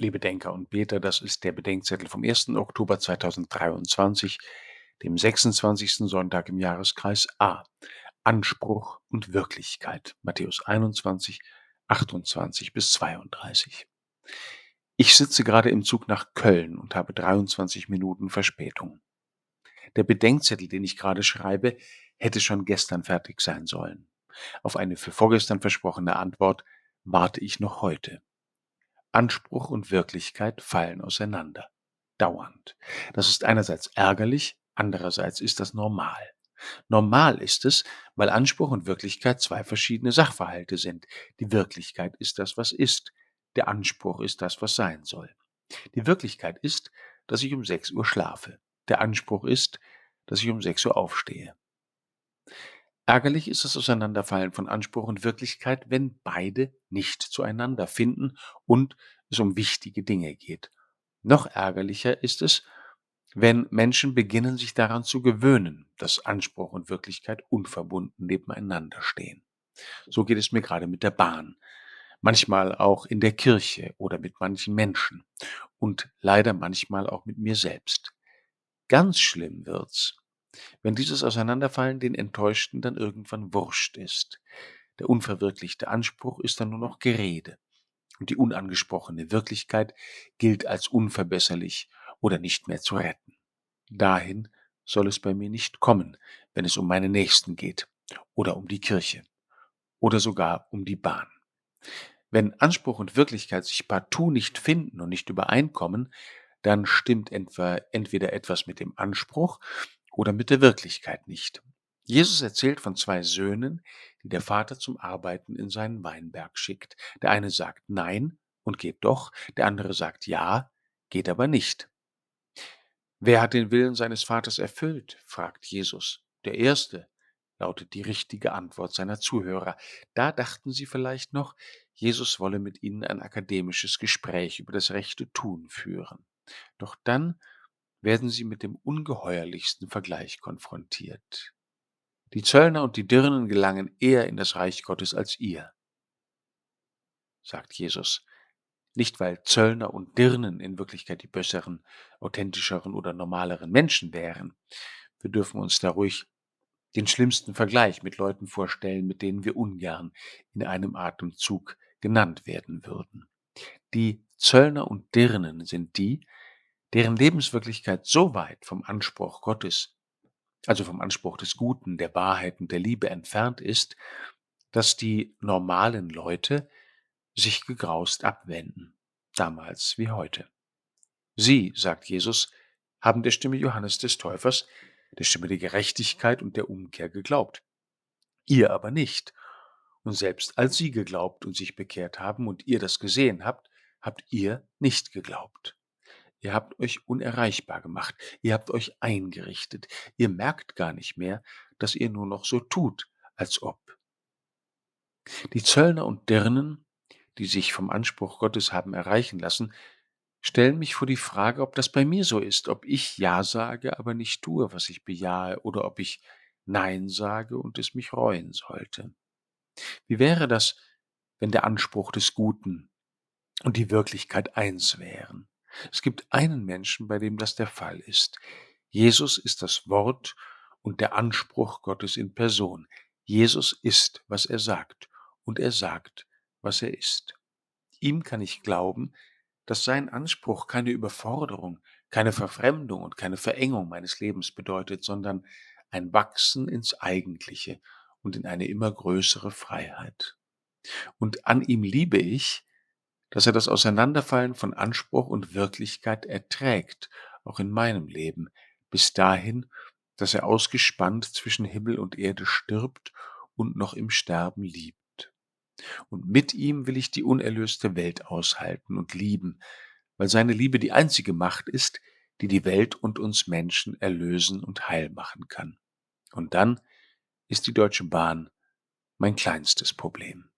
Liebe Denker und Beter, das ist der Bedenkzettel vom 1. Oktober 2023, dem 26. Sonntag im Jahreskreis A. Anspruch und Wirklichkeit. Matthäus 21, 28 bis 32. Ich sitze gerade im Zug nach Köln und habe 23 Minuten Verspätung. Der Bedenkzettel, den ich gerade schreibe, hätte schon gestern fertig sein sollen. Auf eine für vorgestern versprochene Antwort warte ich noch heute. Anspruch und Wirklichkeit fallen auseinander. Dauernd. Das ist einerseits ärgerlich, andererseits ist das normal. Normal ist es, weil Anspruch und Wirklichkeit zwei verschiedene Sachverhalte sind. Die Wirklichkeit ist das, was ist. Der Anspruch ist das, was sein soll. Die Wirklichkeit ist, dass ich um 6 Uhr schlafe. Der Anspruch ist, dass ich um 6 Uhr aufstehe. Ärgerlich ist das Auseinanderfallen von Anspruch und Wirklichkeit, wenn beide nicht zueinander finden und es um wichtige Dinge geht. Noch ärgerlicher ist es, wenn Menschen beginnen, sich daran zu gewöhnen, dass Anspruch und Wirklichkeit unverbunden nebeneinander stehen. So geht es mir gerade mit der Bahn, manchmal auch in der Kirche oder mit manchen Menschen und leider manchmal auch mit mir selbst. Ganz schlimm wird's, wenn dieses Auseinanderfallen den Enttäuschten dann irgendwann wurscht ist. Der unverwirklichte Anspruch ist dann nur noch Gerede. Und die unangesprochene Wirklichkeit gilt als unverbesserlich oder nicht mehr zu retten. Dahin soll es bei mir nicht kommen, wenn es um meine Nächsten geht oder um die Kirche oder sogar um die Bahn. Wenn Anspruch und Wirklichkeit sich partout nicht finden und nicht übereinkommen, dann stimmt entweder etwas mit dem Anspruch oder mit der Wirklichkeit nicht. Jesus erzählt von zwei Söhnen, die der Vater zum Arbeiten in seinen Weinberg schickt. Der eine sagt Nein und geht doch, der andere sagt Ja, geht aber nicht. Wer hat den Willen seines Vaters erfüllt? fragt Jesus. Der Erste, lautet die richtige Antwort seiner Zuhörer. Da dachten sie vielleicht noch, Jesus wolle mit ihnen ein akademisches Gespräch über das rechte Tun führen. Doch dann werden sie mit dem ungeheuerlichsten Vergleich konfrontiert. Die Zöllner und die Dirnen gelangen eher in das Reich Gottes als ihr, sagt Jesus. Nicht, weil Zöllner und Dirnen in Wirklichkeit die besseren, authentischeren oder normaleren Menschen wären. Wir dürfen uns da ruhig den schlimmsten Vergleich mit Leuten vorstellen, mit denen wir ungern in einem Atemzug genannt werden würden. Die Zöllner und Dirnen sind die, deren Lebenswirklichkeit so weit vom Anspruch Gottes, also vom Anspruch des Guten, der Wahrheit und der Liebe entfernt ist, dass die normalen Leute sich gegraust abwenden, damals wie heute. Sie, sagt Jesus, haben der Stimme Johannes des Täufers, der Stimme der Gerechtigkeit und der Umkehr geglaubt. Ihr aber nicht. Und selbst als sie geglaubt und sich bekehrt haben und ihr das gesehen habt, habt ihr nicht geglaubt. Ihr habt euch unerreichbar gemacht. Ihr habt euch eingerichtet. Ihr merkt gar nicht mehr, dass ihr nur noch so tut, als ob. Die Zöllner und Dirnen, die sich vom Anspruch Gottes haben erreichen lassen, stellen mich vor die Frage, ob das bei mir so ist, ob ich Ja sage, aber nicht tue, was ich bejahe, oder ob ich Nein sage und es mich reuen sollte. Wie wäre das, wenn der Anspruch des Guten und die Wirklichkeit eins wären? Es gibt einen Menschen, bei dem das der Fall ist. Jesus ist das Wort und der Anspruch Gottes in Person. Jesus ist, was er sagt, und er sagt, was er ist. Ihm kann ich glauben, dass sein Anspruch keine Überforderung, keine Verfremdung und keine Verengung meines Lebens bedeutet, sondern ein Wachsen ins Eigentliche und in eine immer größere Freiheit. Und an ihm liebe ich, dass er das Auseinanderfallen von Anspruch und Wirklichkeit erträgt, auch in meinem Leben, bis dahin, dass er ausgespannt zwischen Himmel und Erde stirbt und noch im Sterben liebt. Und mit ihm will ich die unerlöste Welt aushalten und lieben, weil seine Liebe die einzige Macht ist, die die Welt und uns Menschen erlösen und heil machen kann. Und dann ist die Deutsche Bahn mein kleinstes Problem.